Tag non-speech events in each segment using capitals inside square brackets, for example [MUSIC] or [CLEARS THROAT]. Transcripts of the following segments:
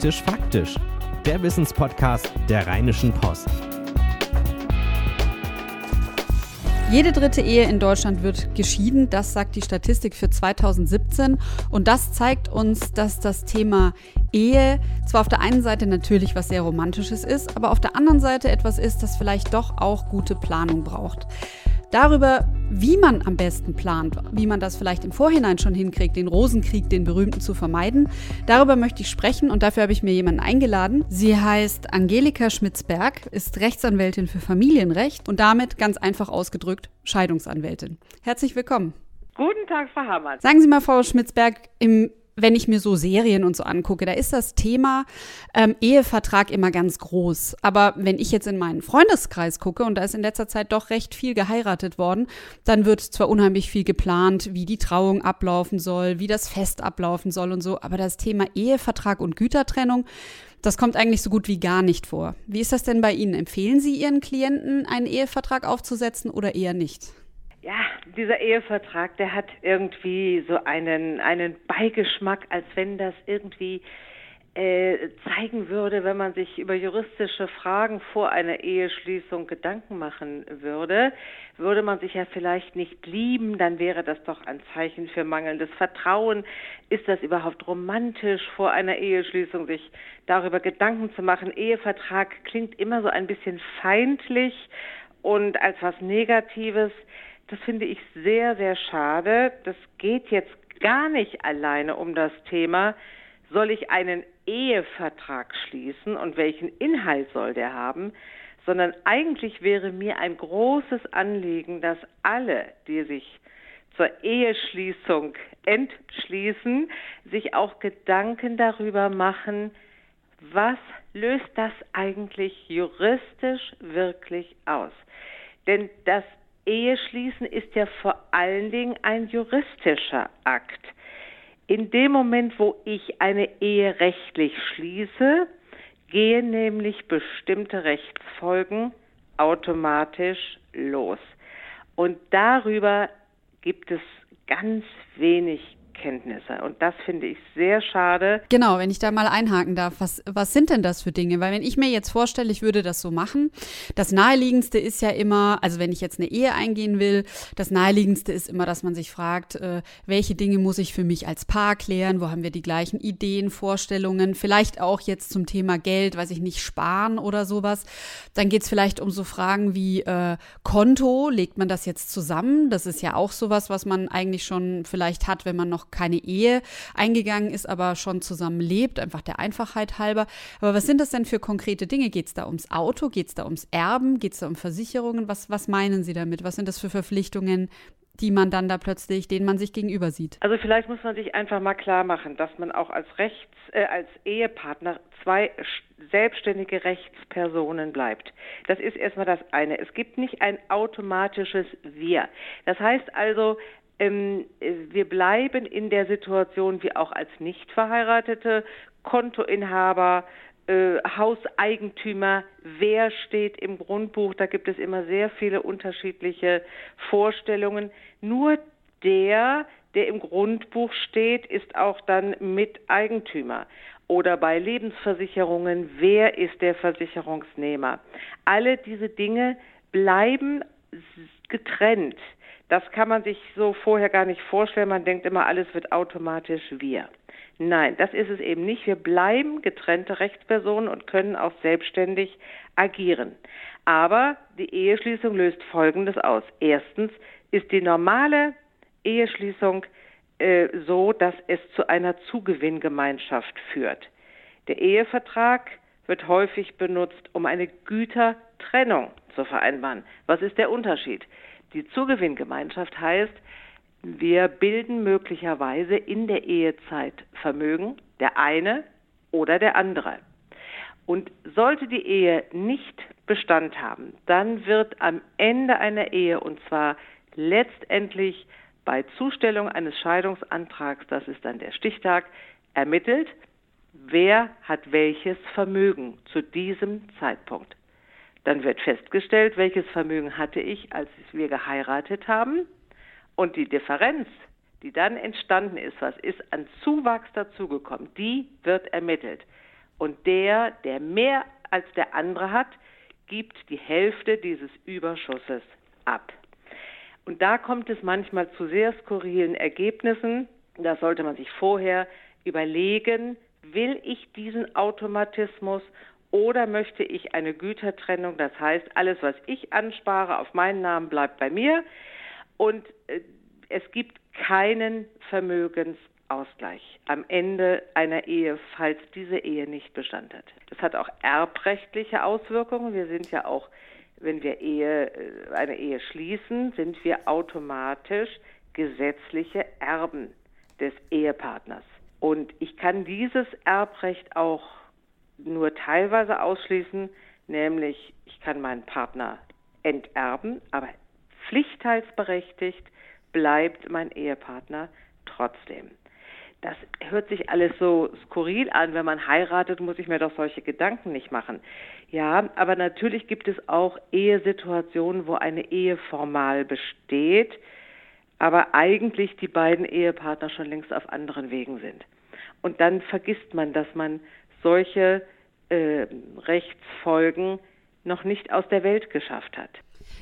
Faktisch Faktisch, der Wissenspodcast der Rheinischen Post. Jede dritte Ehe in Deutschland wird geschieden, das sagt die Statistik für 2017. Und das zeigt uns, dass das Thema Ehe zwar auf der einen Seite natürlich was sehr Romantisches ist, aber auf der anderen Seite etwas ist, das vielleicht doch auch gute Planung braucht. Darüber, wie man am besten plant, wie man das vielleicht im Vorhinein schon hinkriegt, den Rosenkrieg, den berühmten, zu vermeiden, darüber möchte ich sprechen und dafür habe ich mir jemanden eingeladen. Sie heißt Angelika Schmitzberg, ist Rechtsanwältin für Familienrecht und damit ganz einfach ausgedrückt Scheidungsanwältin. Herzlich willkommen. Guten Tag, Frau Hamann. Sagen Sie mal, Frau Schmitzberg, im wenn ich mir so Serien und so angucke, da ist das Thema ähm, Ehevertrag immer ganz groß. Aber wenn ich jetzt in meinen Freundeskreis gucke, und da ist in letzter Zeit doch recht viel geheiratet worden, dann wird zwar unheimlich viel geplant, wie die Trauung ablaufen soll, wie das Fest ablaufen soll und so, aber das Thema Ehevertrag und Gütertrennung, das kommt eigentlich so gut wie gar nicht vor. Wie ist das denn bei Ihnen? Empfehlen Sie Ihren Klienten, einen Ehevertrag aufzusetzen oder eher nicht? Ja, dieser Ehevertrag, der hat irgendwie so einen, einen Beigeschmack, als wenn das irgendwie äh, zeigen würde, wenn man sich über juristische Fragen vor einer Eheschließung Gedanken machen würde, würde man sich ja vielleicht nicht lieben, dann wäre das doch ein Zeichen für mangelndes Vertrauen. Ist das überhaupt romantisch, vor einer Eheschließung sich darüber Gedanken zu machen? Ehevertrag klingt immer so ein bisschen feindlich und als was Negatives. Das finde ich sehr, sehr schade. Das geht jetzt gar nicht alleine um das Thema, soll ich einen Ehevertrag schließen und welchen Inhalt soll der haben, sondern eigentlich wäre mir ein großes Anliegen, dass alle, die sich zur Eheschließung entschließen, sich auch Gedanken darüber machen, was löst das eigentlich juristisch wirklich aus? Denn das Eheschließen ist ja vor allen Dingen ein juristischer Akt. In dem Moment, wo ich eine Ehe rechtlich schließe, gehen nämlich bestimmte Rechtsfolgen automatisch los. Und darüber gibt es ganz wenig Kenntnisse. Und das finde ich sehr schade. Genau, wenn ich da mal einhaken darf, was, was sind denn das für Dinge? Weil wenn ich mir jetzt vorstelle, ich würde das so machen, das Naheliegendste ist ja immer, also wenn ich jetzt eine Ehe eingehen will, das Naheliegendste ist immer, dass man sich fragt, äh, welche Dinge muss ich für mich als Paar klären, wo haben wir die gleichen Ideen, Vorstellungen, vielleicht auch jetzt zum Thema Geld, weiß ich nicht, sparen oder sowas. Dann geht es vielleicht um so Fragen wie äh, Konto, legt man das jetzt zusammen? Das ist ja auch sowas, was man eigentlich schon vielleicht hat, wenn man noch keine Ehe eingegangen ist, aber schon zusammen lebt, einfach der Einfachheit halber. Aber was sind das denn für konkrete Dinge? Geht es da ums Auto? Geht es da ums Erben? Geht es da um Versicherungen? Was, was meinen Sie damit? Was sind das für Verpflichtungen, die man dann da plötzlich, denen man sich gegenüber sieht? Also vielleicht muss man sich einfach mal klar machen, dass man auch als Rechts, äh, als Ehepartner zwei selbstständige Rechtspersonen bleibt. Das ist erstmal das eine. Es gibt nicht ein automatisches Wir. Das heißt also, ähm, wir bleiben in der Situation wie auch als nicht verheiratete Kontoinhaber, äh, Hauseigentümer, wer steht im Grundbuch, da gibt es immer sehr viele unterschiedliche Vorstellungen. Nur der, der im Grundbuch steht, ist auch dann Miteigentümer. Oder bei Lebensversicherungen, wer ist der Versicherungsnehmer? Alle diese Dinge bleiben getrennt. Das kann man sich so vorher gar nicht vorstellen. Man denkt immer, alles wird automatisch wir. Nein, das ist es eben nicht. Wir bleiben getrennte Rechtspersonen und können auch selbstständig agieren. Aber die Eheschließung löst Folgendes aus. Erstens ist die normale Eheschließung äh, so, dass es zu einer Zugewinngemeinschaft führt. Der Ehevertrag wird häufig benutzt, um eine Gütertrennung zu vereinbaren. Was ist der Unterschied? Die Zugewinngemeinschaft heißt, wir bilden möglicherweise in der Ehezeit Vermögen, der eine oder der andere. Und sollte die Ehe nicht Bestand haben, dann wird am Ende einer Ehe, und zwar letztendlich bei Zustellung eines Scheidungsantrags, das ist dann der Stichtag, ermittelt, wer hat welches Vermögen zu diesem Zeitpunkt. Dann wird festgestellt, welches Vermögen hatte ich, als wir geheiratet haben. Und die Differenz, die dann entstanden ist, was ist an Zuwachs dazugekommen, die wird ermittelt. Und der, der mehr als der andere hat, gibt die Hälfte dieses Überschusses ab. Und da kommt es manchmal zu sehr skurrilen Ergebnissen. Da sollte man sich vorher überlegen, will ich diesen Automatismus oder möchte ich eine Gütertrennung? Das heißt, alles, was ich anspare auf meinen Namen, bleibt bei mir. Und äh, es gibt keinen Vermögensausgleich am Ende einer Ehe, falls diese Ehe nicht Bestand hat. Das hat auch erbrechtliche Auswirkungen. Wir sind ja auch, wenn wir Ehe, äh, eine Ehe schließen, sind wir automatisch gesetzliche Erben des Ehepartners. Und ich kann dieses Erbrecht auch nur teilweise ausschließen, nämlich ich kann meinen Partner enterben, aber pflichtteilsberechtigt bleibt mein Ehepartner trotzdem. Das hört sich alles so skurril an. Wenn man heiratet, muss ich mir doch solche Gedanken nicht machen. Ja, aber natürlich gibt es auch Ehesituationen, wo eine Ehe formal besteht, aber eigentlich die beiden Ehepartner schon längst auf anderen Wegen sind. Und dann vergisst man, dass man solche äh, Rechtsfolgen noch nicht aus der Welt geschafft hat.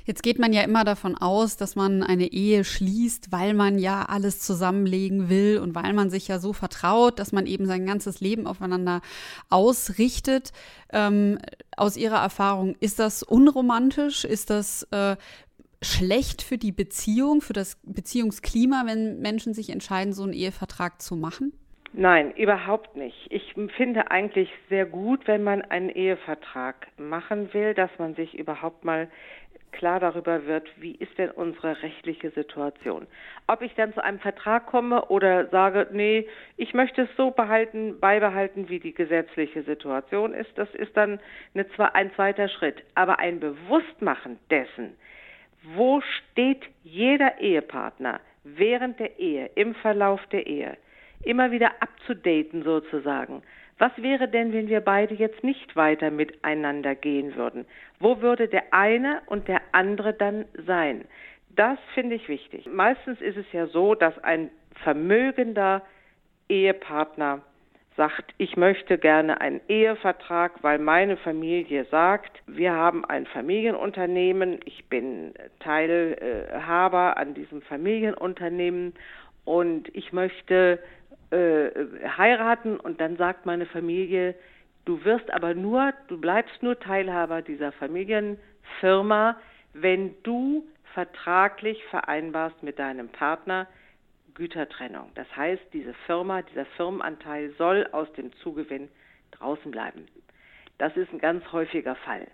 Jetzt geht man ja immer davon aus, dass man eine Ehe schließt, weil man ja alles zusammenlegen will und weil man sich ja so vertraut, dass man eben sein ganzes Leben aufeinander ausrichtet. Ähm, aus Ihrer Erfahrung, ist das unromantisch? Ist das äh, schlecht für die Beziehung, für das Beziehungsklima, wenn Menschen sich entscheiden, so einen Ehevertrag zu machen? Nein, überhaupt nicht. Ich finde eigentlich sehr gut, wenn man einen Ehevertrag machen will, dass man sich überhaupt mal klar darüber wird, wie ist denn unsere rechtliche Situation. Ob ich dann zu einem Vertrag komme oder sage, nee, ich möchte es so behalten, beibehalten, wie die gesetzliche Situation ist, das ist dann eine, ein zweiter Schritt. Aber ein Bewusstmachen dessen, wo steht jeder Ehepartner während der Ehe, im Verlauf der Ehe, immer wieder abzudaten sozusagen. Was wäre denn, wenn wir beide jetzt nicht weiter miteinander gehen würden? Wo würde der eine und der andere dann sein? Das finde ich wichtig. Meistens ist es ja so, dass ein vermögender Ehepartner sagt, ich möchte gerne einen Ehevertrag, weil meine Familie sagt, wir haben ein Familienunternehmen, ich bin Teilhaber an diesem Familienunternehmen und ich möchte äh, heiraten und dann sagt meine Familie, du wirst aber nur, du bleibst nur Teilhaber dieser Familienfirma, wenn du vertraglich vereinbarst mit deinem Partner Gütertrennung. Das heißt, diese Firma, dieser Firmenanteil soll aus dem Zugewinn draußen bleiben. Das ist ein ganz häufiger Fall.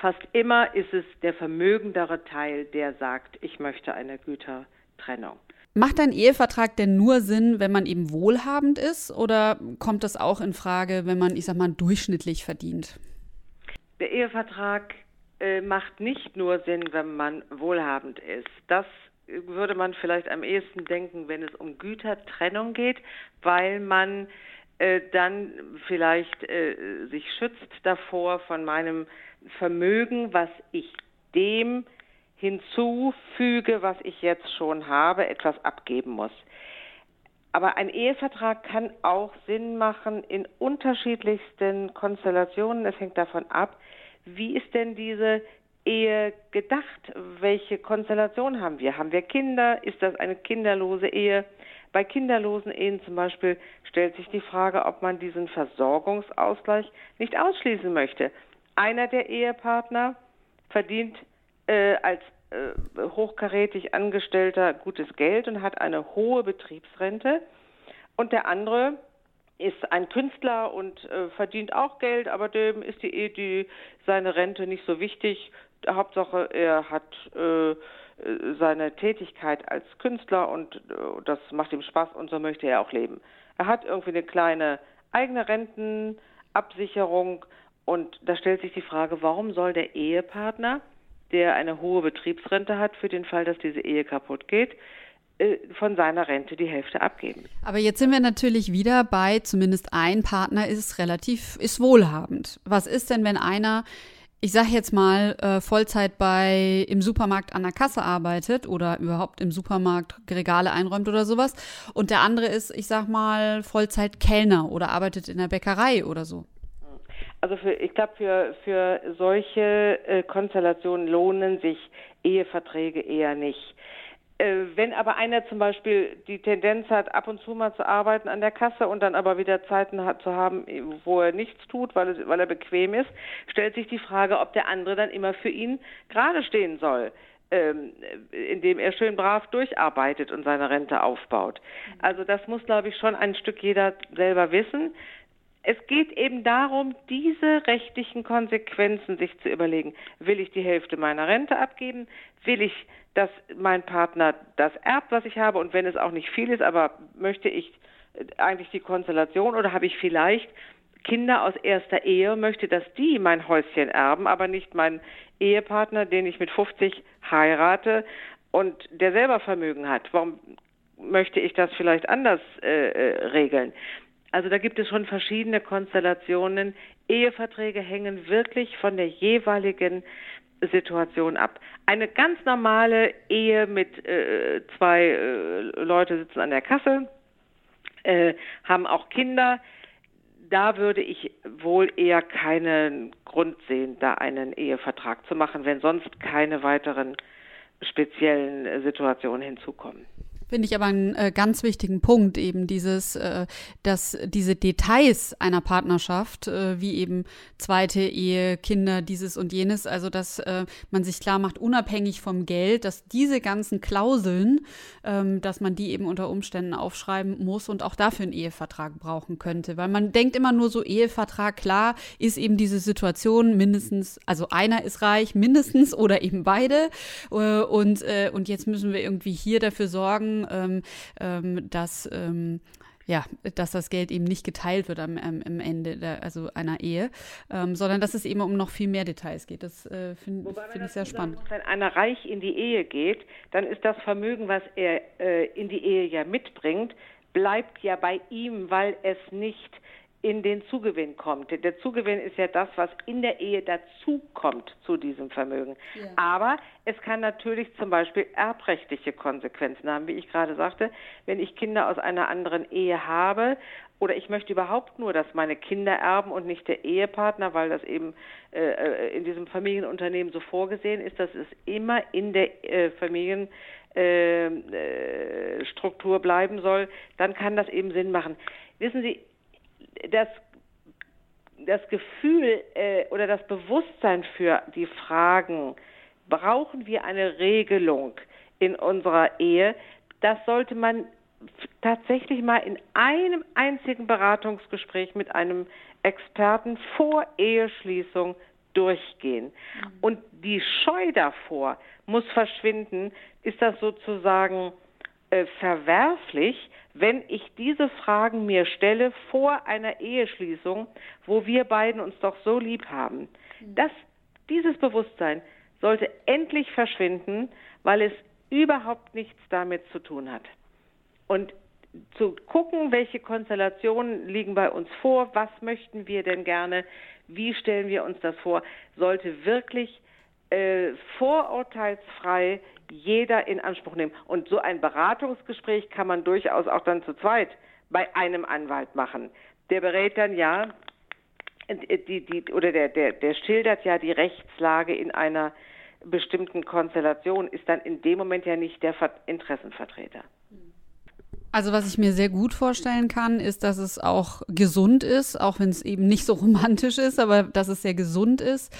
Fast immer ist es der vermögendere Teil, der sagt, ich möchte eine Gütertrennung. Macht ein Ehevertrag denn nur Sinn, wenn man eben wohlhabend ist oder kommt das auch in Frage, wenn man, ich sag mal, durchschnittlich verdient? Der Ehevertrag äh, macht nicht nur Sinn, wenn man wohlhabend ist. Das würde man vielleicht am ehesten denken, wenn es um Gütertrennung geht, weil man äh, dann vielleicht äh, sich schützt davor von meinem Vermögen, was ich dem hinzufüge, was ich jetzt schon habe, etwas abgeben muss. Aber ein Ehevertrag kann auch Sinn machen in unterschiedlichsten Konstellationen. Es hängt davon ab, wie ist denn diese Ehe gedacht? Welche Konstellation haben wir? Haben wir Kinder? Ist das eine kinderlose Ehe? Bei kinderlosen Ehen zum Beispiel stellt sich die Frage, ob man diesen Versorgungsausgleich nicht ausschließen möchte. Einer der Ehepartner verdient äh, als äh, hochkarätig Angestellter gutes Geld und hat eine hohe Betriebsrente. Und der andere ist ein Künstler und äh, verdient auch Geld, aber dem ist die, die seine Rente nicht so wichtig. Hauptsache, er hat äh, seine Tätigkeit als Künstler und äh, das macht ihm Spaß und so möchte er auch leben. Er hat irgendwie eine kleine eigene Rentenabsicherung und da stellt sich die Frage, warum soll der Ehepartner der eine hohe Betriebsrente hat, für den Fall, dass diese Ehe kaputt geht, äh, von seiner Rente die Hälfte abgeben. Aber jetzt sind wir natürlich wieder bei, zumindest ein Partner ist relativ, ist wohlhabend. Was ist denn, wenn einer, ich sage jetzt mal, äh, Vollzeit bei im Supermarkt an der Kasse arbeitet oder überhaupt im Supermarkt Regale einräumt oder sowas und der andere ist, ich sag mal, Vollzeit Kellner oder arbeitet in der Bäckerei oder so? Also für, ich glaube, für, für solche äh, Konstellationen lohnen sich Eheverträge eher nicht. Äh, wenn aber einer zum Beispiel die Tendenz hat, ab und zu mal zu arbeiten an der Kasse und dann aber wieder Zeiten hat zu haben, wo er nichts tut, weil, es, weil er bequem ist, stellt sich die Frage, ob der andere dann immer für ihn gerade stehen soll ähm, indem er schön brav durcharbeitet und seine Rente aufbaut. Also das muss, glaube ich, schon ein Stück jeder selber wissen. Es geht eben darum, diese rechtlichen Konsequenzen sich zu überlegen. Will ich die Hälfte meiner Rente abgeben? Will ich, dass mein Partner das erbt, was ich habe? Und wenn es auch nicht viel ist, aber möchte ich eigentlich die Konstellation oder habe ich vielleicht Kinder aus erster Ehe, möchte, dass die mein Häuschen erben, aber nicht mein Ehepartner, den ich mit 50 heirate und der selber Vermögen hat. Warum möchte ich das vielleicht anders äh, äh, regeln? Also da gibt es schon verschiedene Konstellationen. Eheverträge hängen wirklich von der jeweiligen Situation ab. Eine ganz normale Ehe mit äh, zwei äh, Leute sitzen an der Kasse, äh, haben auch Kinder. Da würde ich wohl eher keinen Grund sehen, da einen Ehevertrag zu machen, wenn sonst keine weiteren speziellen Situationen hinzukommen. Finde ich aber einen äh, ganz wichtigen Punkt, eben dieses, äh, dass diese Details einer Partnerschaft, äh, wie eben zweite Ehe, Kinder, dieses und jenes, also dass äh, man sich klar macht, unabhängig vom Geld, dass diese ganzen Klauseln, ähm, dass man die eben unter Umständen aufschreiben muss und auch dafür einen Ehevertrag brauchen könnte. Weil man denkt immer nur so, Ehevertrag, klar, ist eben diese Situation mindestens, also einer ist reich, mindestens oder eben beide. Äh, und, äh, und jetzt müssen wir irgendwie hier dafür sorgen, ähm, ähm, dass ähm, ja, dass das Geld eben nicht geteilt wird am, am, am Ende der, also einer Ehe, ähm, sondern dass es eben um noch viel mehr Details geht. Das äh, finde find ich sehr spannend. Muss, wenn einer reich in die Ehe geht, dann ist das Vermögen, was er äh, in die Ehe ja mitbringt, bleibt ja bei ihm, weil es nicht in den Zugewinn kommt. Der Zugewinn ist ja das, was in der Ehe dazukommt zu diesem Vermögen. Ja. Aber es kann natürlich zum Beispiel erbrechtliche Konsequenzen haben, wie ich gerade sagte. Wenn ich Kinder aus einer anderen Ehe habe oder ich möchte überhaupt nur, dass meine Kinder erben und nicht der Ehepartner, weil das eben äh, in diesem Familienunternehmen so vorgesehen ist, dass es immer in der äh, Familienstruktur äh, bleiben soll, dann kann das eben Sinn machen. Wissen Sie, das, das Gefühl äh, oder das Bewusstsein für die Fragen, brauchen wir eine Regelung in unserer Ehe, das sollte man tatsächlich mal in einem einzigen Beratungsgespräch mit einem Experten vor Eheschließung durchgehen. Mhm. Und die Scheu davor muss verschwinden. Ist das sozusagen äh, verwerflich, wenn ich diese Fragen mir stelle vor einer Eheschließung, wo wir beiden uns doch so lieb haben. Mhm. Das, dieses Bewusstsein sollte endlich verschwinden, weil es überhaupt nichts damit zu tun hat. Und zu gucken, welche Konstellationen liegen bei uns vor, was möchten wir denn gerne, wie stellen wir uns das vor, sollte wirklich äh, vorurteilsfrei jeder in Anspruch nehmen. Und so ein Beratungsgespräch kann man durchaus auch dann zu zweit bei einem Anwalt machen. Der berät dann ja, die, die, oder der, der, der schildert ja die Rechtslage in einer bestimmten Konstellation, ist dann in dem Moment ja nicht der Interessenvertreter. Also was ich mir sehr gut vorstellen kann, ist, dass es auch gesund ist, auch wenn es eben nicht so [LAUGHS] romantisch ist, aber dass es sehr gesund ist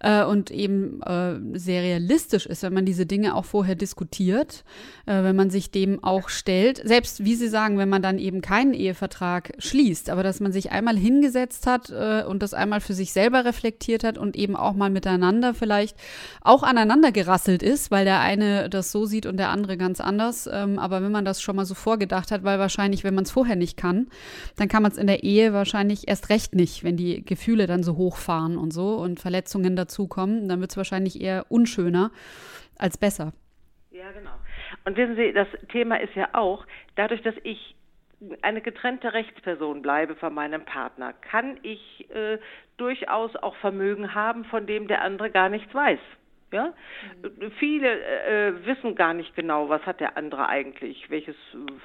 äh, und eben äh, sehr realistisch ist, wenn man diese Dinge auch vorher diskutiert, äh, wenn man sich dem auch stellt. Selbst, wie Sie sagen, wenn man dann eben keinen Ehevertrag schließt, aber dass man sich einmal hingesetzt hat äh, und das einmal für sich selber reflektiert hat und eben auch mal miteinander vielleicht auch aneinander gerasselt ist, weil der eine das so sieht und der andere ganz anders. Ähm, aber wenn man das schon mal so vorgedacht gedacht hat, weil wahrscheinlich, wenn man es vorher nicht kann, dann kann man es in der Ehe wahrscheinlich erst recht nicht, wenn die Gefühle dann so hochfahren und so und Verletzungen dazukommen, dann wird es wahrscheinlich eher unschöner als besser. Ja, genau. Und wissen Sie, das Thema ist ja auch, dadurch, dass ich eine getrennte Rechtsperson bleibe von meinem Partner, kann ich äh, durchaus auch Vermögen haben, von dem der andere gar nichts weiß. Ja, mhm. viele äh, wissen gar nicht genau, was hat der andere eigentlich, welches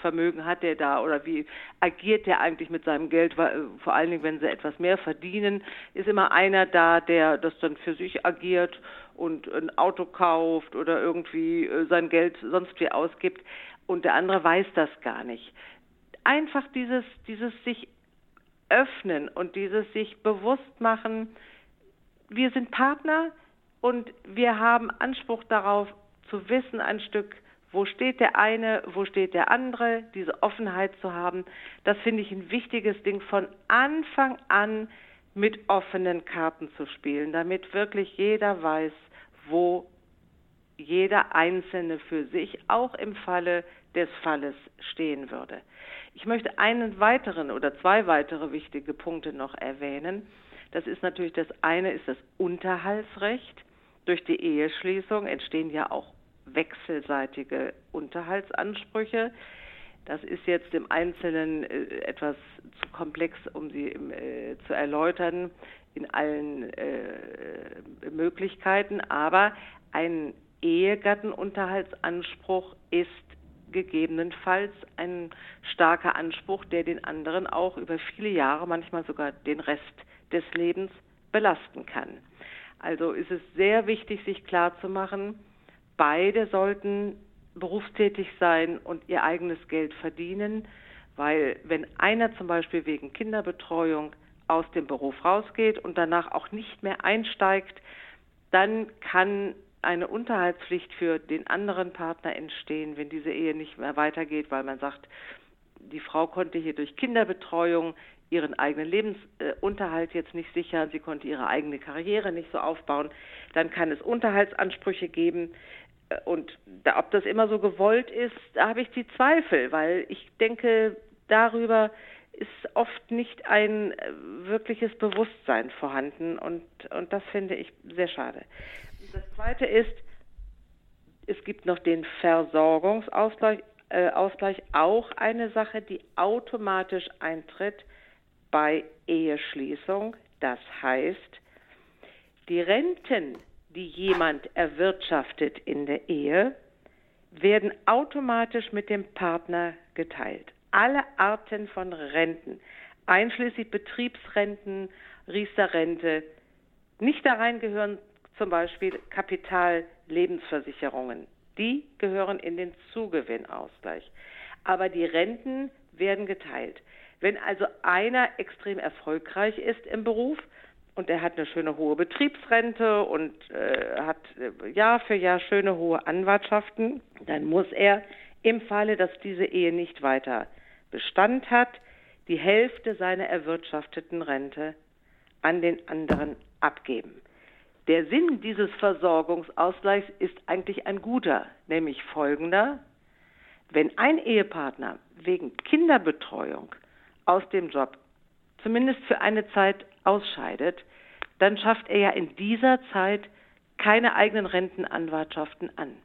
Vermögen hat der da oder wie agiert der eigentlich mit seinem Geld. Weil, vor allen Dingen, wenn sie etwas mehr verdienen, ist immer einer da, der das dann für sich agiert und ein Auto kauft oder irgendwie äh, sein Geld sonst wie ausgibt und der andere weiß das gar nicht. Einfach dieses, dieses sich öffnen und dieses sich bewusst machen, wir sind Partner und wir haben Anspruch darauf zu wissen ein Stück, wo steht der eine, wo steht der andere, diese Offenheit zu haben, das finde ich ein wichtiges Ding von Anfang an mit offenen Karten zu spielen, damit wirklich jeder weiß, wo jeder Einzelne für sich auch im Falle des Falles stehen würde. Ich möchte einen weiteren oder zwei weitere wichtige Punkte noch erwähnen. Das ist natürlich das eine ist das Unterhaltsrecht. Durch die Eheschließung entstehen ja auch wechselseitige Unterhaltsansprüche. Das ist jetzt im Einzelnen äh, etwas zu komplex, um sie äh, zu erläutern in allen äh, Möglichkeiten, aber ein Ehegattenunterhaltsanspruch ist gegebenenfalls ein starker Anspruch, der den anderen auch über viele Jahre, manchmal sogar den Rest des Lebens belasten kann. Also ist es sehr wichtig, sich klarzumachen, beide sollten berufstätig sein und ihr eigenes Geld verdienen, weil wenn einer zum Beispiel wegen Kinderbetreuung aus dem Beruf rausgeht und danach auch nicht mehr einsteigt, dann kann eine Unterhaltspflicht für den anderen Partner entstehen, wenn diese Ehe nicht mehr weitergeht, weil man sagt, die Frau konnte hier durch Kinderbetreuung ihren eigenen Lebensunterhalt jetzt nicht sichern, sie konnte ihre eigene Karriere nicht so aufbauen, dann kann es Unterhaltsansprüche geben. Und da, ob das immer so gewollt ist, da habe ich die Zweifel, weil ich denke, darüber ist oft nicht ein wirkliches Bewusstsein vorhanden und, und das finde ich sehr schade. Das Zweite ist, es gibt noch den Versorgungsausgleich, äh, Ausgleich, auch eine Sache, die automatisch eintritt bei Eheschließung. Das heißt, die Renten, die jemand erwirtschaftet in der Ehe, werden automatisch mit dem Partner geteilt. Alle Arten von Renten, einschließlich Betriebsrenten, Riester-Rente, nicht da rein gehören zum Beispiel Kapitallebensversicherungen. Die gehören in den Zugewinnausgleich. Aber die Renten werden geteilt. Wenn also einer extrem erfolgreich ist im Beruf und er hat eine schöne hohe Betriebsrente und äh, hat äh, Jahr für Jahr schöne hohe Anwartschaften, dann muss er im Falle, dass diese Ehe nicht weiter Bestand hat, die Hälfte seiner erwirtschafteten Rente an den anderen abgeben. Der Sinn dieses Versorgungsausgleichs ist eigentlich ein guter, nämlich folgender. Wenn ein Ehepartner wegen Kinderbetreuung aus dem Job zumindest für eine Zeit ausscheidet, dann schafft er ja in dieser Zeit keine eigenen Rentenanwartschaften an.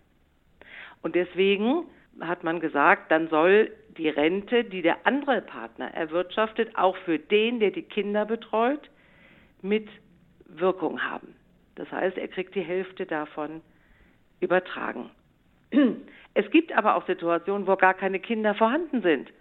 Und deswegen hat man gesagt, dann soll die Rente, die der andere Partner erwirtschaftet, auch für den, der die Kinder betreut, mit Wirkung haben. Das heißt, er kriegt die Hälfte davon übertragen. [CLEARS THROAT] Es gibt aber auch Situationen, wo gar keine Kinder vorhanden sind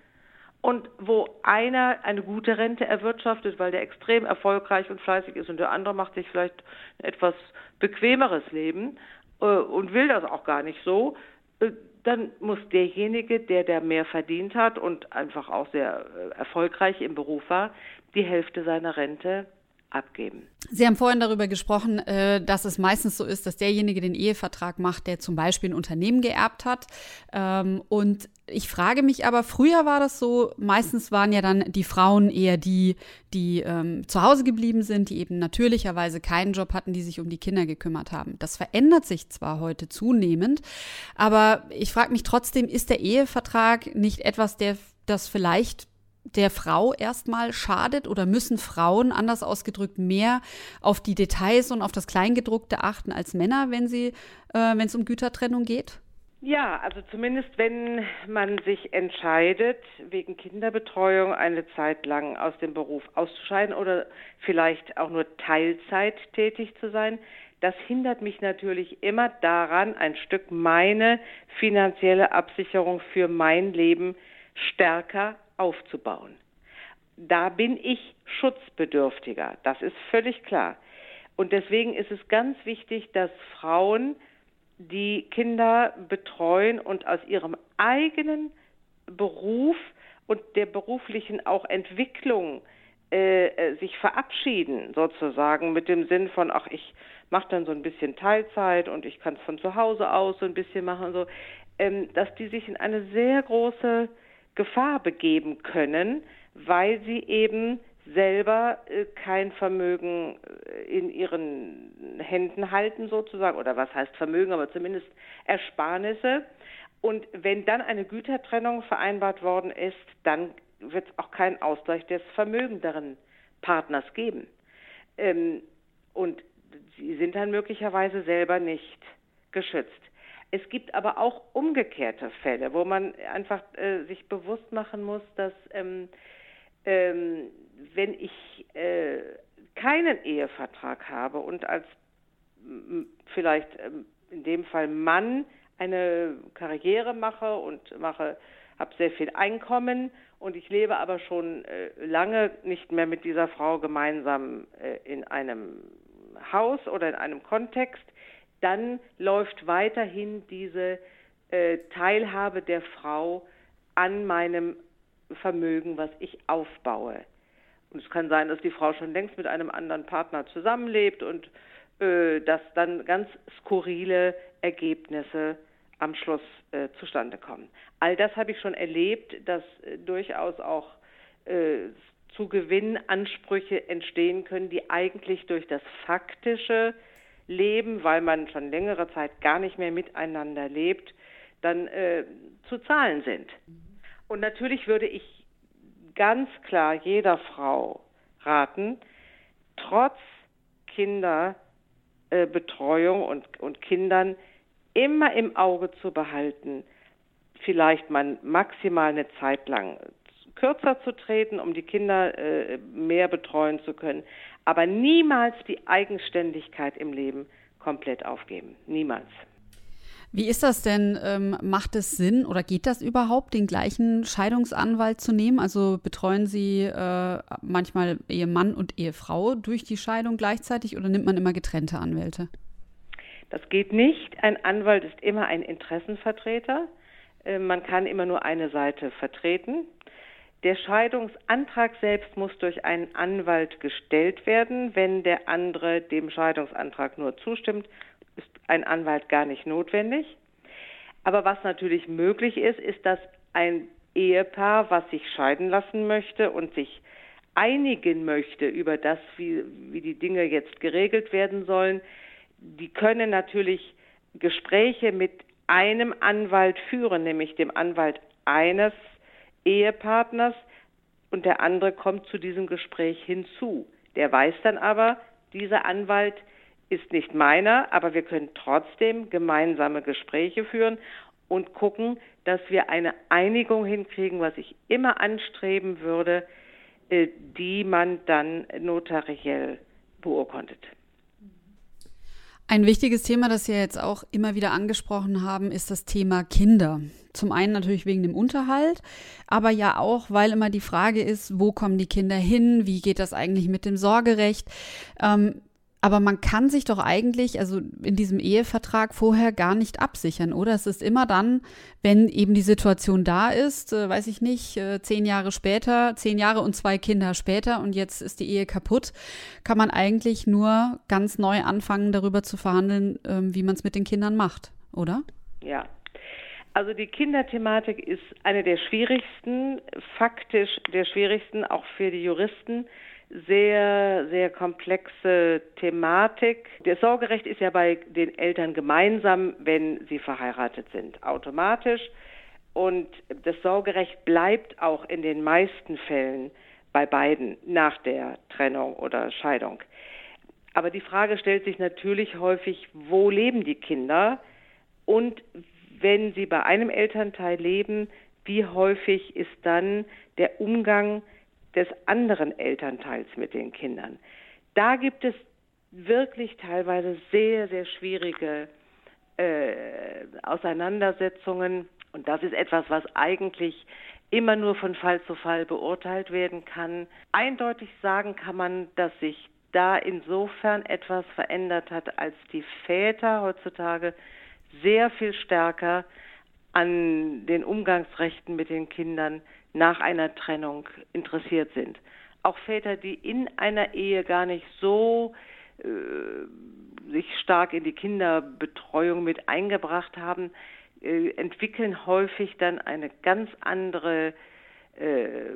und wo einer eine gute Rente erwirtschaftet, weil der extrem erfolgreich und fleißig ist und der andere macht sich vielleicht ein etwas bequemeres Leben äh, und will das auch gar nicht so, äh, dann muss derjenige, der der mehr verdient hat und einfach auch sehr äh, erfolgreich im Beruf war, die Hälfte seiner Rente abgeben. Sie haben vorhin darüber gesprochen, äh, dass es meistens so ist, dass derjenige den Ehevertrag macht, der zum Beispiel ein Unternehmen geerbt hat. Ähm, und ich frage mich aber, früher war das so, meistens waren ja dann die Frauen eher die, die ähm, zu Hause geblieben sind, die eben natürlicherweise keinen Job hatten, die sich um die Kinder gekümmert haben. Das verändert sich zwar heute zunehmend, aber ich frage mich trotzdem, ist der Ehevertrag nicht etwas, der das vielleicht der Frau erstmal schadet oder müssen Frauen, anders ausgedrückt, mehr auf die Details und auf das Kleingedruckte achten als Männer, wenn sie, äh, wenn es um Gütertrennung geht? Ja, also zumindest wenn man sich entscheidet, wegen Kinderbetreuung eine Zeit lang aus dem Beruf auszuscheiden oder vielleicht auch nur Teilzeit tätig zu sein, das hindert mich natürlich immer daran, ein Stück meine finanzielle Absicherung für mein Leben stärker aufzubauen. Da bin ich schutzbedürftiger, das ist völlig klar. Und deswegen ist es ganz wichtig, dass Frauen die Kinder betreuen und aus ihrem eigenen Beruf und der beruflichen auch Entwicklung äh, äh, sich verabschieden, sozusagen, mit dem Sinn von, ach, ich mache dann so ein bisschen Teilzeit und ich kann es von zu Hause aus so ein bisschen machen, so, ähm, dass die sich in eine sehr große Gefahr begeben können, weil sie eben selber äh, kein Vermögen äh, in ihren Händen halten sozusagen oder was heißt Vermögen, aber zumindest Ersparnisse. Und wenn dann eine Gütertrennung vereinbart worden ist, dann wird es auch keinen Ausgleich des vermögenderen Partners geben. Ähm, und sie sind dann möglicherweise selber nicht geschützt. Es gibt aber auch umgekehrte Fälle, wo man einfach äh, sich bewusst machen muss, dass ähm, ähm, wenn ich äh, keinen Ehevertrag habe und als vielleicht ähm, in dem Fall Mann eine Karriere mache und mache, habe sehr viel Einkommen und ich lebe aber schon äh, lange nicht mehr mit dieser Frau gemeinsam äh, in einem Haus oder in einem Kontext, dann läuft weiterhin diese äh, Teilhabe der Frau an meinem Vermögen, was ich aufbaue. Und es kann sein, dass die Frau schon längst mit einem anderen Partner zusammenlebt und äh, dass dann ganz skurrile Ergebnisse am Schluss äh, zustande kommen. All das habe ich schon erlebt, dass äh, durchaus auch äh, zu Gewinnansprüche entstehen können, die eigentlich durch das faktische Leben, weil man schon längere Zeit gar nicht mehr miteinander lebt, dann äh, zu zahlen sind. Und natürlich würde ich ganz klar jeder Frau raten, trotz Kinderbetreuung äh, und, und Kindern immer im Auge zu behalten, vielleicht mal maximal eine Zeit lang kürzer zu treten, um die Kinder äh, mehr betreuen zu können, aber niemals die Eigenständigkeit im Leben komplett aufgeben. Niemals. Wie ist das denn? Ähm, macht es Sinn oder geht das überhaupt, den gleichen Scheidungsanwalt zu nehmen? Also betreuen Sie äh, manchmal Ehemann und Ehefrau durch die Scheidung gleichzeitig oder nimmt man immer getrennte Anwälte? Das geht nicht. Ein Anwalt ist immer ein Interessenvertreter. Äh, man kann immer nur eine Seite vertreten. Der Scheidungsantrag selbst muss durch einen Anwalt gestellt werden. Wenn der andere dem Scheidungsantrag nur zustimmt, ist ein Anwalt gar nicht notwendig. Aber was natürlich möglich ist, ist, dass ein Ehepaar, was sich scheiden lassen möchte und sich einigen möchte über das, wie, wie die Dinge jetzt geregelt werden sollen, die können natürlich Gespräche mit einem Anwalt führen, nämlich dem Anwalt eines Ehepartners und der andere kommt zu diesem Gespräch hinzu. Der weiß dann aber, dieser Anwalt ist nicht meiner, aber wir können trotzdem gemeinsame Gespräche führen und gucken, dass wir eine Einigung hinkriegen, was ich immer anstreben würde, äh, die man dann notariell beurkundet. Ein wichtiges Thema, das Sie jetzt auch immer wieder angesprochen haben, ist das Thema Kinder. Zum einen natürlich wegen dem Unterhalt, aber ja auch, weil immer die Frage ist, wo kommen die Kinder hin? Wie geht das eigentlich mit dem Sorgerecht? Ähm, aber man kann sich doch eigentlich, also in diesem Ehevertrag vorher gar nicht absichern, oder? Es ist immer dann, wenn eben die Situation da ist, äh, weiß ich nicht, äh, zehn Jahre später, zehn Jahre und zwei Kinder später und jetzt ist die Ehe kaputt, kann man eigentlich nur ganz neu anfangen, darüber zu verhandeln, äh, wie man es mit den Kindern macht, oder? Ja. Also die Kinderthematik ist eine der schwierigsten, faktisch der schwierigsten, auch für die Juristen sehr, sehr komplexe Thematik. Das Sorgerecht ist ja bei den Eltern gemeinsam, wenn sie verheiratet sind, automatisch. Und das Sorgerecht bleibt auch in den meisten Fällen bei beiden nach der Trennung oder Scheidung. Aber die Frage stellt sich natürlich häufig, wo leben die Kinder und wenn sie bei einem Elternteil leben, wie häufig ist dann der Umgang des anderen Elternteils mit den Kindern. Da gibt es wirklich teilweise sehr, sehr schwierige äh, Auseinandersetzungen. Und das ist etwas, was eigentlich immer nur von Fall zu Fall beurteilt werden kann. Eindeutig sagen kann man, dass sich da insofern etwas verändert hat, als die Väter heutzutage sehr viel stärker an den Umgangsrechten mit den Kindern nach einer Trennung interessiert sind. Auch Väter, die in einer Ehe gar nicht so äh, sich stark in die Kinderbetreuung mit eingebracht haben, äh, entwickeln häufig dann eine ganz andere äh,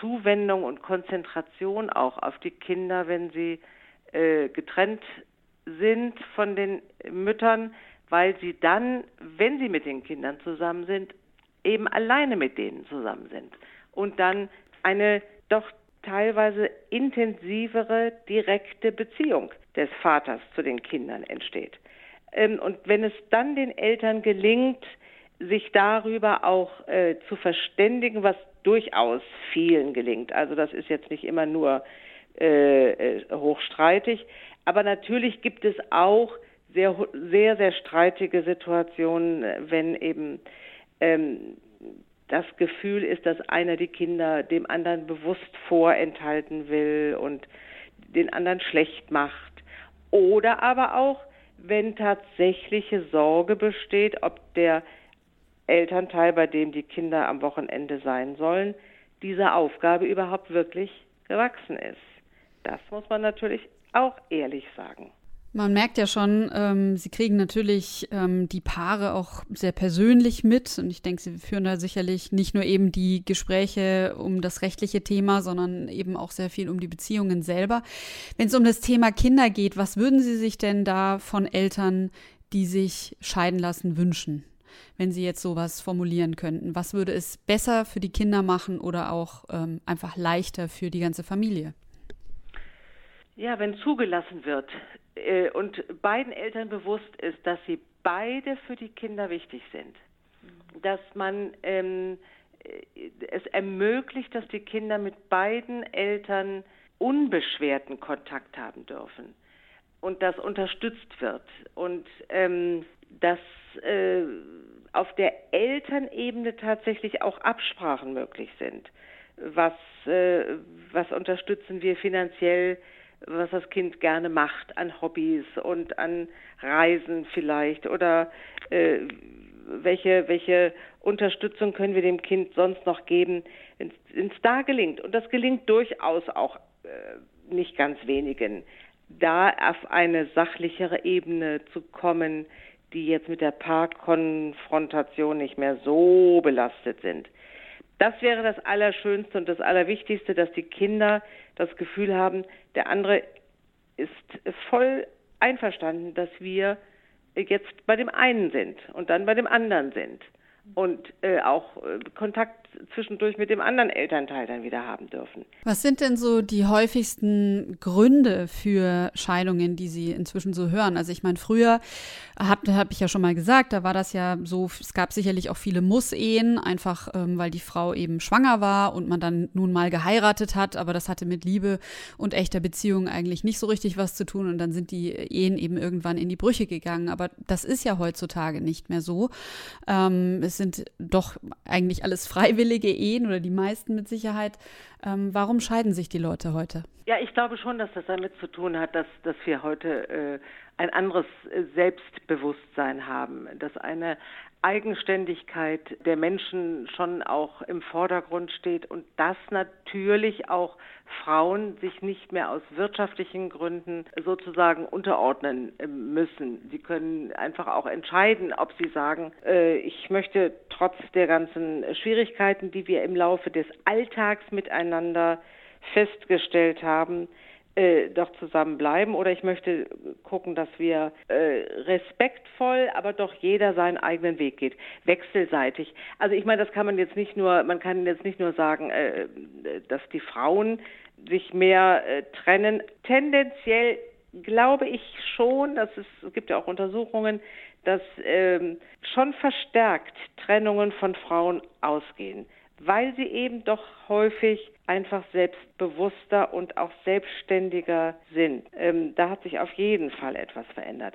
Zuwendung und Konzentration auch auf die Kinder, wenn sie äh, getrennt sind von den Müttern, weil sie dann, wenn sie mit den Kindern zusammen sind, eben alleine mit denen zusammen sind und dann eine doch teilweise intensivere direkte Beziehung des Vaters zu den Kindern entsteht. Ähm, und wenn es dann den Eltern gelingt, sich darüber auch äh, zu verständigen, was durchaus vielen gelingt. Also das ist jetzt nicht immer nur äh, äh hochstreitig, aber natürlich gibt es auch sehr, sehr, sehr streitige Situationen, wenn eben ähm, das Gefühl ist, dass einer die Kinder dem anderen bewusst vorenthalten will und den anderen schlecht macht. Oder aber auch, wenn tatsächliche Sorge besteht, ob der Elternteil, bei dem die Kinder am Wochenende sein sollen, dieser Aufgabe überhaupt wirklich gewachsen ist. Das muss man natürlich auch ehrlich sagen. Man merkt ja schon, ähm, sie kriegen natürlich ähm, die Paare auch sehr persönlich mit. Und ich denke, sie führen da sicherlich nicht nur eben die Gespräche um das rechtliche Thema, sondern eben auch sehr viel um die Beziehungen selber. Wenn es um das Thema Kinder geht, was würden Sie sich denn da von Eltern, die sich scheiden lassen, wünschen? Wenn Sie jetzt sowas formulieren könnten. Was würde es besser für die Kinder machen oder auch ähm, einfach leichter für die ganze Familie? Ja, wenn zugelassen wird äh, und beiden Eltern bewusst ist, dass sie beide für die Kinder wichtig sind, dass man ähm, äh, es ermöglicht, dass die Kinder mit beiden Eltern unbeschwerten Kontakt haben dürfen und das unterstützt wird und ähm, dass äh, auf der Elternebene tatsächlich auch Absprachen möglich sind. Was, äh, was unterstützen wir finanziell? Was das Kind gerne macht an Hobbys und an Reisen vielleicht oder äh, welche, welche Unterstützung können wir dem Kind sonst noch geben, wenn es da gelingt. Und das gelingt durchaus auch äh, nicht ganz wenigen, da auf eine sachlichere Ebene zu kommen, die jetzt mit der Parkkonfrontation nicht mehr so belastet sind. Das wäre das Allerschönste und das Allerwichtigste, dass die Kinder das Gefühl haben, der andere ist voll einverstanden, dass wir jetzt bei dem einen sind und dann bei dem anderen sind. Und äh, auch äh, Kontakt zwischendurch mit dem anderen Elternteil dann wieder haben dürfen. Was sind denn so die häufigsten Gründe für Scheidungen, die Sie inzwischen so hören? Also ich meine, früher habe hab ich ja schon mal gesagt, da war das ja so, es gab sicherlich auch viele Muss-Ehen, einfach ähm, weil die Frau eben schwanger war und man dann nun mal geheiratet hat, aber das hatte mit Liebe und echter Beziehung eigentlich nicht so richtig was zu tun und dann sind die Ehen eben irgendwann in die Brüche gegangen. Aber das ist ja heutzutage nicht mehr so. Ähm, es sind doch eigentlich alles [LAUGHS] freiwillig freiwillige Ehen oder die meisten mit Sicherheit. Ähm, warum scheiden sich die Leute heute? Ja, ich glaube schon, dass das damit zu tun hat, dass, dass wir heute äh, ein anderes äh, Selbstbewusstsein haben, dass eine Eigenständigkeit der Menschen schon auch im Vordergrund steht und dass natürlich auch Frauen sich nicht mehr aus wirtschaftlichen Gründen sozusagen unterordnen äh, müssen. Sie können einfach auch entscheiden, ob sie sagen, äh, ich möchte trotz der ganzen Schwierigkeiten, die wir im Laufe des Alltags miteinander festgestellt haben, äh, doch zusammenbleiben oder ich möchte gucken, dass wir äh, respektvoll, aber doch jeder seinen eigenen Weg geht, wechselseitig. Also ich meine, das kann man jetzt nicht nur, man kann jetzt nicht nur sagen, äh, dass die Frauen sich mehr äh, trennen. Tendenziell glaube ich schon, dass es, es gibt ja auch Untersuchungen, dass ähm, schon verstärkt Trennungen von Frauen ausgehen, weil sie eben doch häufig einfach selbstbewusster und auch selbstständiger sind. Ähm, da hat sich auf jeden Fall etwas verändert.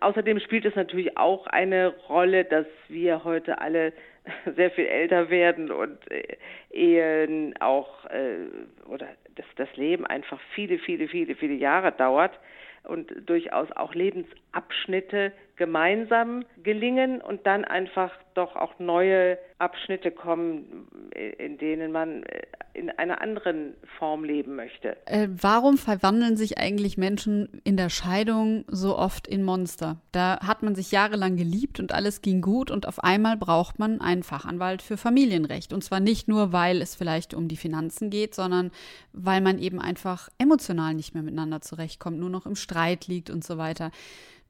Außerdem spielt es natürlich auch eine Rolle, dass wir heute alle [LAUGHS] sehr viel älter werden und äh, Ehen auch äh, oder dass das Leben einfach viele, viele, viele, viele Jahre dauert und durchaus auch Lebensabschnitte gemeinsam gelingen und dann einfach doch auch neue Abschnitte kommen, in denen man äh, in einer anderen Form leben möchte. Äh, warum verwandeln sich eigentlich Menschen in der Scheidung so oft in Monster? Da hat man sich jahrelang geliebt und alles ging gut und auf einmal braucht man einen Fachanwalt für Familienrecht. Und zwar nicht nur, weil es vielleicht um die Finanzen geht, sondern weil man eben einfach emotional nicht mehr miteinander zurechtkommt, nur noch im Streit liegt und so weiter.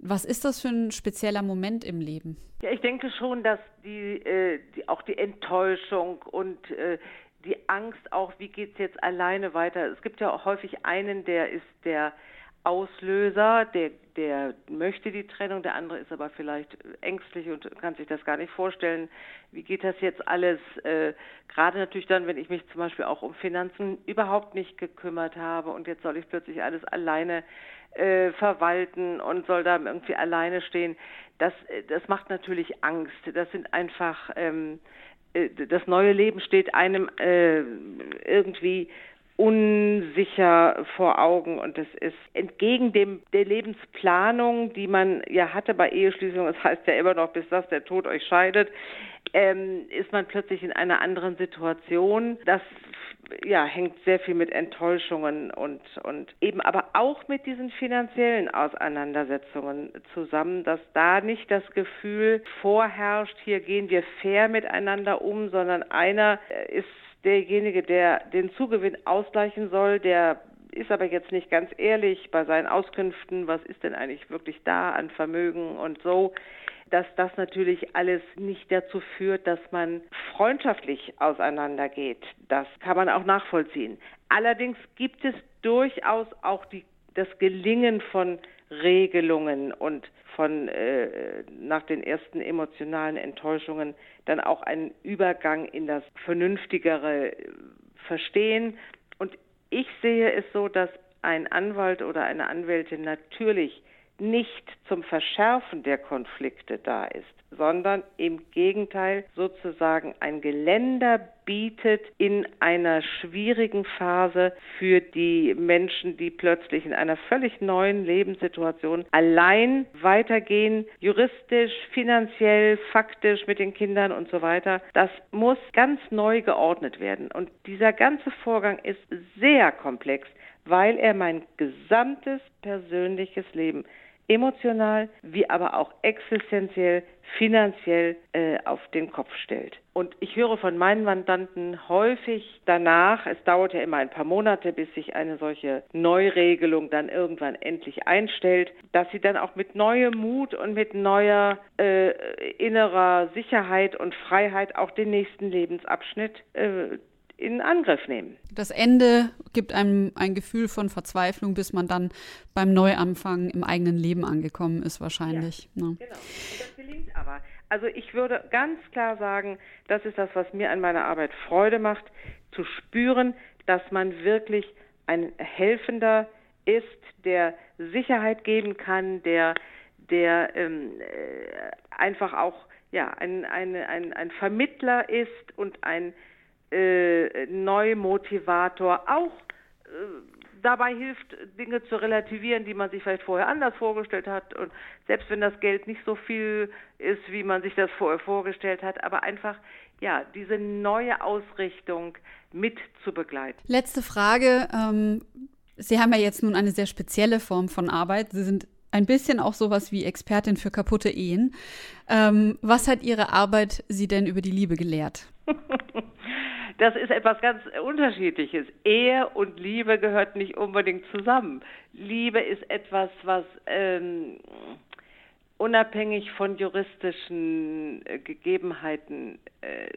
Was ist das für ein spezieller Moment im Leben? Ja, ich denke schon, dass die, äh, die auch die Enttäuschung und äh, die Angst auch, wie geht es jetzt alleine weiter? Es gibt ja auch häufig einen, der ist der Auslöser, der, der möchte die Trennung, der andere ist aber vielleicht ängstlich und kann sich das gar nicht vorstellen. Wie geht das jetzt alles? Äh, gerade natürlich dann, wenn ich mich zum Beispiel auch um Finanzen überhaupt nicht gekümmert habe und jetzt soll ich plötzlich alles alleine äh, verwalten und soll da irgendwie alleine stehen. Das, das macht natürlich Angst. Das sind einfach, ähm, äh, das neue Leben steht einem äh, irgendwie unsicher vor Augen und es ist entgegen dem der Lebensplanung, die man ja hatte bei Eheschließung, das heißt ja immer noch, bis das der Tod euch scheidet, ähm, ist man plötzlich in einer anderen Situation. Das ja, hängt sehr viel mit Enttäuschungen und, und eben aber auch mit diesen finanziellen Auseinandersetzungen zusammen, dass da nicht das Gefühl vorherrscht, hier gehen wir fair miteinander um, sondern einer ist derjenige, der den Zugewinn ausgleichen soll, der ist aber jetzt nicht ganz ehrlich bei seinen Auskünften, was ist denn eigentlich wirklich da an Vermögen und so, dass das natürlich alles nicht dazu führt, dass man freundschaftlich auseinandergeht. Das kann man auch nachvollziehen. Allerdings gibt es durchaus auch die, das Gelingen von Regelungen und von äh, nach den ersten emotionalen Enttäuschungen dann auch einen Übergang in das vernünftigere äh, Verstehen. Und ich sehe es so, dass ein Anwalt oder eine Anwältin natürlich nicht zum Verschärfen der Konflikte da ist, sondern im Gegenteil sozusagen ein Geländer bietet in einer schwierigen Phase für die Menschen, die plötzlich in einer völlig neuen Lebenssituation allein weitergehen, juristisch, finanziell, faktisch mit den Kindern und so weiter. Das muss ganz neu geordnet werden. Und dieser ganze Vorgang ist sehr komplex, weil er mein gesamtes persönliches Leben emotional wie aber auch existenziell, finanziell äh, auf den Kopf stellt. Und ich höre von meinen Mandanten häufig danach, es dauert ja immer ein paar Monate, bis sich eine solche Neuregelung dann irgendwann endlich einstellt, dass sie dann auch mit neuem Mut und mit neuer äh, innerer Sicherheit und Freiheit auch den nächsten Lebensabschnitt äh, in Angriff nehmen. Das Ende gibt einem ein Gefühl von Verzweiflung, bis man dann beim Neuanfang im eigenen Leben angekommen ist, wahrscheinlich. Ja, ne? Genau. Und das gelingt aber. Also ich würde ganz klar sagen, das ist das, was mir an meiner Arbeit Freude macht, zu spüren, dass man wirklich ein Helfender ist, der Sicherheit geben kann, der, der ähm, äh, einfach auch ja, ein, ein, ein, ein Vermittler ist und ein äh, Neumotivator auch äh, dabei hilft, Dinge zu relativieren, die man sich vielleicht vorher anders vorgestellt hat. Und selbst wenn das Geld nicht so viel ist, wie man sich das vorher vorgestellt hat, aber einfach ja diese neue Ausrichtung mit zu begleiten. Letzte Frage. Ähm, Sie haben ja jetzt nun eine sehr spezielle Form von Arbeit. Sie sind ein bisschen auch sowas wie Expertin für kaputte Ehen. Ähm, was hat Ihre Arbeit Sie denn über die Liebe gelehrt? [LAUGHS] das ist etwas ganz Unterschiedliches. Ehe und Liebe gehört nicht unbedingt zusammen. Liebe ist etwas, was ähm, unabhängig von juristischen äh, Gegebenheiten äh,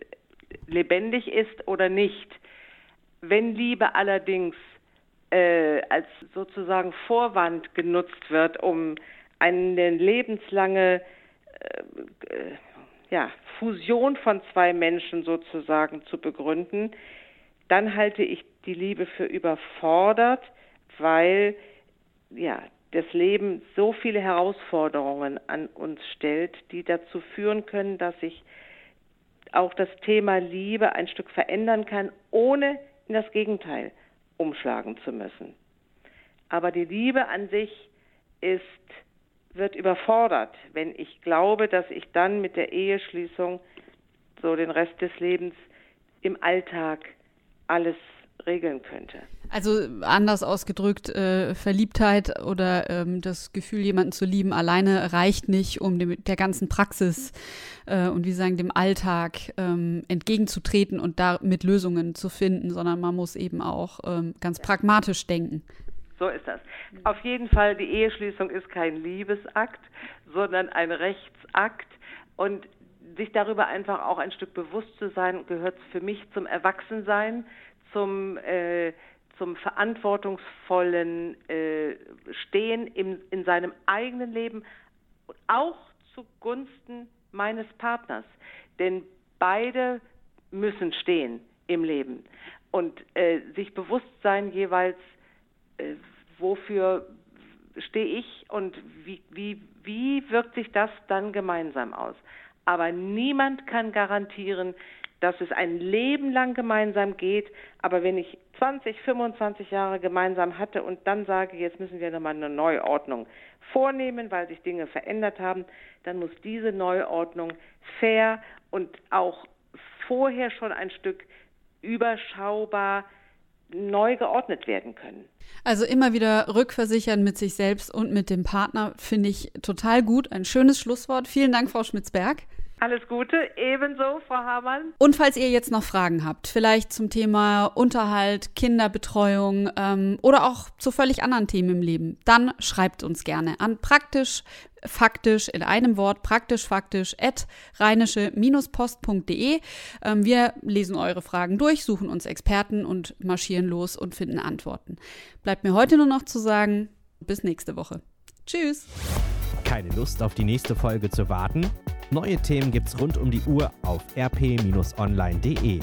lebendig ist oder nicht. Wenn Liebe allerdings äh, als sozusagen Vorwand genutzt wird, um eine lebenslange äh, ja, Fusion von zwei Menschen sozusagen zu begründen, dann halte ich die Liebe für überfordert, weil ja, das Leben so viele Herausforderungen an uns stellt, die dazu führen können, dass sich auch das Thema Liebe ein Stück verändern kann, ohne in das Gegenteil umschlagen zu müssen. Aber die Liebe an sich ist, wird überfordert, wenn ich glaube, dass ich dann mit der Eheschließung so den Rest des Lebens im Alltag alles regeln könnte. Also anders ausgedrückt, äh, Verliebtheit oder ähm, das Gefühl, jemanden zu lieben, alleine reicht nicht, um dem, der ganzen Praxis äh, und wie sagen, dem Alltag ähm, entgegenzutreten und damit Lösungen zu finden, sondern man muss eben auch ähm, ganz pragmatisch denken. So ist das. Auf jeden Fall, die Eheschließung ist kein Liebesakt, sondern ein Rechtsakt. Und sich darüber einfach auch ein Stück bewusst zu sein, gehört für mich zum Erwachsensein, zum, äh, zum verantwortungsvollen äh, Stehen im, in seinem eigenen Leben, auch zugunsten meines Partners. Denn beide müssen stehen im Leben und äh, sich bewusst sein jeweils, äh, wofür stehe ich und wie, wie, wie wirkt sich das dann gemeinsam aus. Aber niemand kann garantieren, dass es ein Leben lang gemeinsam geht. Aber wenn ich 20, 25 Jahre gemeinsam hatte und dann sage, jetzt müssen wir nochmal eine Neuordnung vornehmen, weil sich Dinge verändert haben, dann muss diese Neuordnung fair und auch vorher schon ein Stück überschaubar neu geordnet werden können. Also immer wieder rückversichern mit sich selbst und mit dem Partner finde ich total gut. Ein schönes Schlusswort. Vielen Dank, Frau Schmitzberg. Alles Gute, ebenso, Frau Hamann. Und falls ihr jetzt noch Fragen habt, vielleicht zum Thema Unterhalt, Kinderbetreuung ähm, oder auch zu völlig anderen Themen im Leben, dann schreibt uns gerne an praktisch faktisch in einem Wort praktisch faktisch at rheinische-post.de. Ähm, wir lesen eure Fragen durch, suchen uns Experten und marschieren los und finden Antworten. Bleibt mir heute nur noch zu sagen, bis nächste Woche. Tschüss. Keine Lust auf die nächste Folge zu warten? Neue Themen gibt's rund um die Uhr auf rp-online.de.